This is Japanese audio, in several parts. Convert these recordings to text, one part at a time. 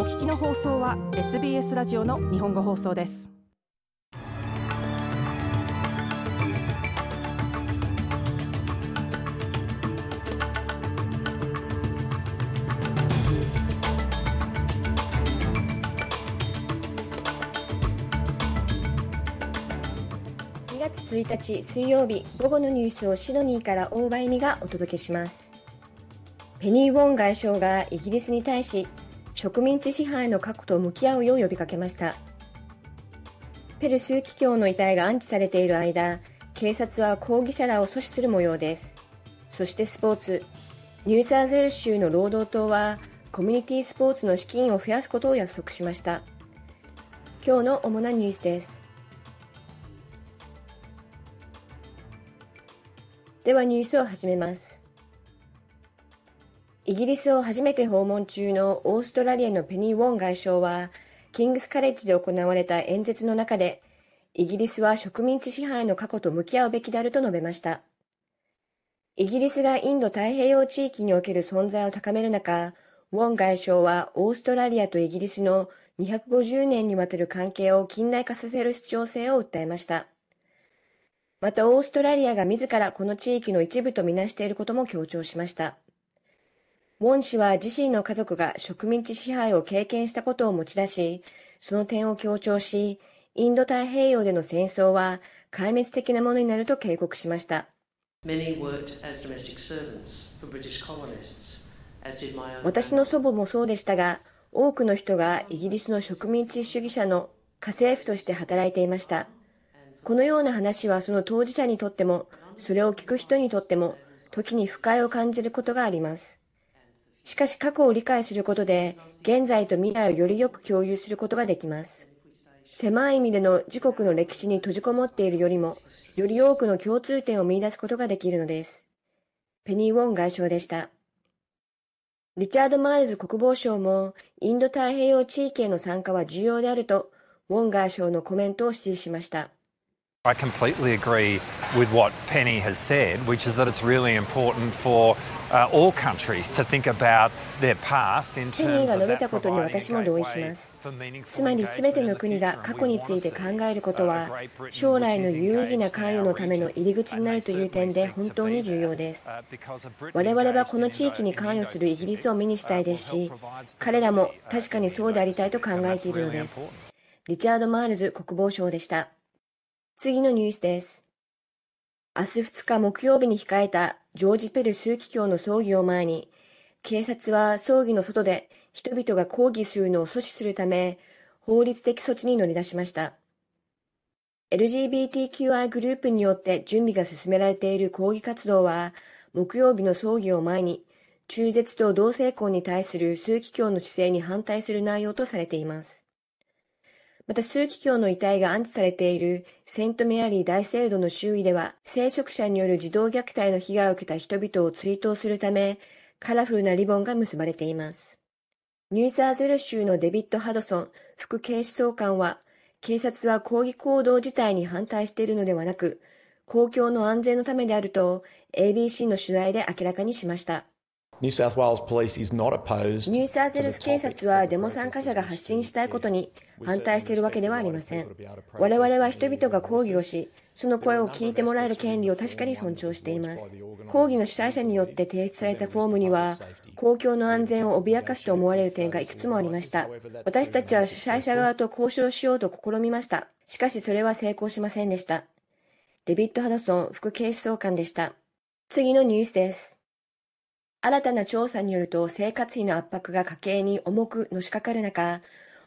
お聞きの放送は SBS ラジオの日本語放送です。2月1日水曜日午後のニュースをシドニーから大場恵美がお届けします。ペニー・ウォン外相がイギリスに対し植民地支配の過去と向き合うよう呼びかけました。ペル枢機卿の遺体が安置されている間警察は抗議者らを阻止する模様です。そしてスポーツ。ニューサーズウェル州の労働党はコミュニティスポーツの資金を増やすことを約束しました。今日の主なニュースです。ではニュースを始めます。イギリスを初めて訪問中のオーストラリアのペニー・ウォン外相は、キングスカレッジで行われた演説の中で、イギリスは植民地支配の過去と向き合うべきであると述べました。イギリスがインド太平洋地域における存在を高める中、ウォン外相はオーストラリアとイギリスの250年にわたる関係を近代化させる必要性を訴えました。また、オーストラリアが自らこの地域の一部とみなしていることも強調しました。ウォン氏は自身の家族が植民地支配を経験したことを持ち出し、その点を強調し、インド太平洋での戦争は壊滅的なものになると警告しました。私の祖母もそうでしたが、多くの人がイギリスの植民地主義者の家政婦として働いていました。このような話はその当事者にとっても、それを聞く人にとっても、時に不快を感じることがあります。しかし過去を理解することで、現在と未来をよりよく共有することができます。狭い意味での自国の歴史に閉じこもっているよりも、より多くの共通点を見出すことができるのです。ペニー・ウォン外相でした。リチャード・マールズ国防相も、インド太平洋地域への参加は重要であると、ウォン外相のコメントを支持しました。I completely agree with what Penny has said, which is that it's really important for all countries to think about their past in terms of meaningful. 我の国が過去について考え、ることは、将来の有意義な関与のための入り口になるという点で本当に重要です。我々はこの地域に関与するイギリスを目にしたいですし、彼らも確かにそうでありたいと考えているのです。リチャード・マールズ国防相でした。次のニュースです。明日2日木曜日に控えたジョージ・ペル枢機卿の葬儀を前に、警察は葬儀の外で人々が抗議するのを阻止するため、法律的措置に乗り出しました。LGBTQI グループによって準備が進められている抗議活動は、木曜日の葬儀を前に、中絶と同性婚に対する枢機卿の姿勢に反対する内容とされています。また枢機卿の遺体が安置されているセントメアリー大聖堂の周囲では、聖職者による児童虐待の被害を受けた人々を追悼するため、カラフルなリボンが結ばれています。ニューサーズル州のデビッド・ハドソン副警視総監は、警察は抗議行動自体に反対しているのではなく、公共の安全のためであると ABC の取材で明らかにしました。ニューサーズルス警察はデモ参加者が発信したいことに反対しているわけではありません。我々は人々が抗議をし、その声を聞いてもらえる権利を確かに尊重しています。抗議の主催者によって提出されたフォームには、公共の安全を脅かすと思われる点がいくつもありました。私たちは主催者側と交渉しようと試みました。しかしそれは成功しませんでした。デビッド・ハドソン副警視総監でした。次のニュースです。新たな調査によると生活費の圧迫が家計に重くのしかかる中、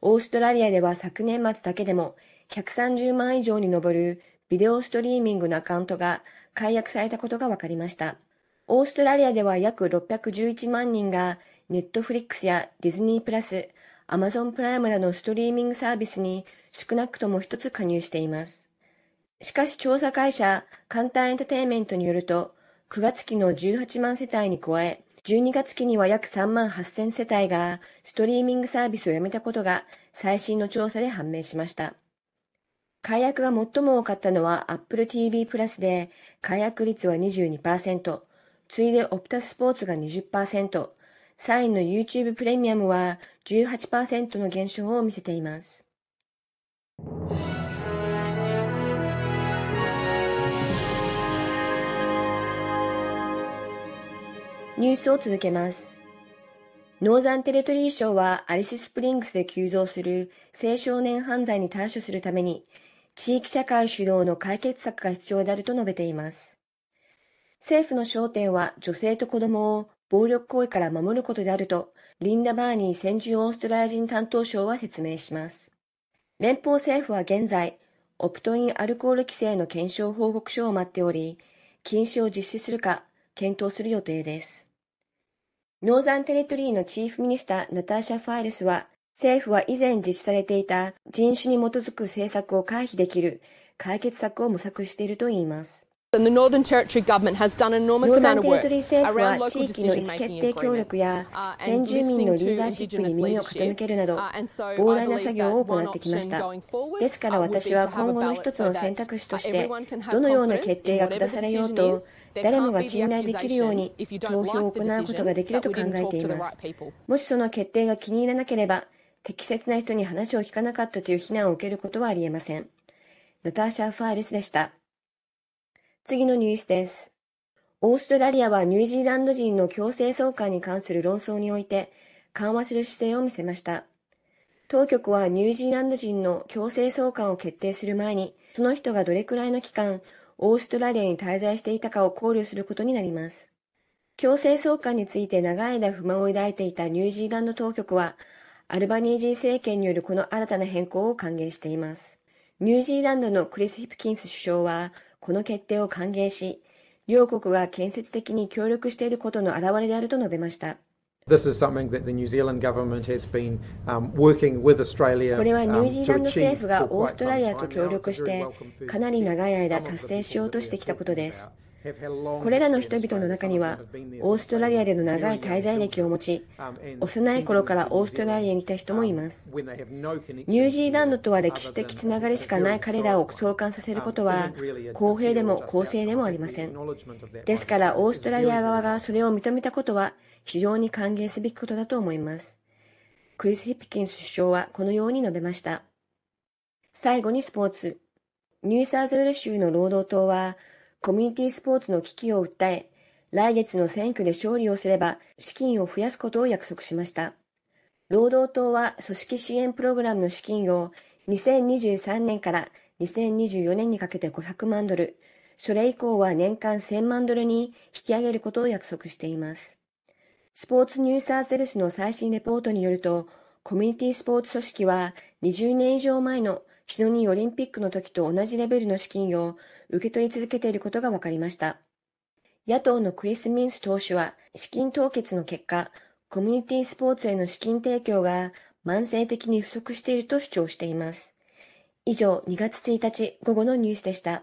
オーストラリアでは昨年末だけでも130万以上に上るビデオストリーミングのアカウントが解約されたことが分かりました。オーストラリアでは約611万人がネットフリックスやディズニープラス、アマゾンプライムなどのストリーミングサービスに少なくとも一つ加入しています。しかし調査会社カンターエンタテイメントによると9月期の18万世帯に加え、12月期には約3万8000世帯がストリーミングサービスをやめたことが最新の調査で判明しました。解約が最も多かったのは Apple TV プラスで、解約率は22%、次いでオプタスポーツが20%、3位の YouTube プレミアムは18%の減少を見せています。ニュースを続けます。ノーザンテレトリー省はアリススプリングスで急増する青少年犯罪に対処するために地域社会主導の解決策が必要であると述べています。政府の焦点は女性と子供を暴力行為から守ることであると、リンダ・バーニー先住オーストラリア人担当相は説明します。連邦政府は現在、オプトインアルコール規制の検証報告書を待っており、禁止を実施するか検討する予定です。ノーザンテレトリーのチーフミニスターナターシャ・ファイルスは、政府は以前実施されていた人種に基づく政策を回避できる解決策を模索しているといいます。ノーザンテレトリー政府は地域の意思決定協力や先住民のリーダーシップに耳を傾けるなど膨大な作業を行ってきました。ですから私は今後の一つの選択肢としてどのような決定が下されようと誰もが信頼できるように投票を行うことができると考えています。もしその決定が気に入らなければ適切な人に話を聞かなかったという非難を受けることはありえません。ナターシャ・ファイルスでした。次のニュースです。オーストラリアはニュージーランド人の強制送還に関する論争において緩和する姿勢を見せました。当局はニュージーランド人の強制送還を決定する前に、その人がどれくらいの期間、オーストラリアに滞在していたかを考慮することになります。強制送還について長い間不満を抱いていたニュージーランド当局は、アルバニージー政権によるこの新たな変更を歓迎しています。ニュージーランドのクリス・ヒプキンス首相は、この決定を歓迎し、両国が建設的に協力していることの表れであると述べました。これはニュージーランド政府がオーストラリアと協力して、かなり長い間達成しようとしてきたことです。これらの人々の中には、オーストラリアでの長い滞在歴を持ち、幼い頃からオーストラリアにいた人もいます。ニュージーランドとは歴史的つながりしかない彼らを送還させることは、公平でも公正でもありません。ですから、オーストラリア側がそれを認めたことは、非常に歓迎すべきことだと思います。クリス・ヒピキンス首相はこのように述べました。最後にスポーツ。ニューサーズウェル州の労働党は、コミュニティスポーツの危機を訴え、来月の選挙で勝利をすれば資金を増やすことを約束しました。労働党は組織支援プログラムの資金を2023年から2024年にかけて500万ドル、それ以降は年間1000万ドルに引き上げることを約束しています。スポーツニューサーゼルスの最新レポートによると、コミュニティスポーツ組織は20年以上前のシドニーオリンピックの時と同じレベルの資金を受け取り続けていることが分かりました。野党のクリス・ミンス党首は資金凍結の結果、コミュニティスポーツへの資金提供が慢性的に不足していると主張しています。以上、2月1日午後のニュースでした。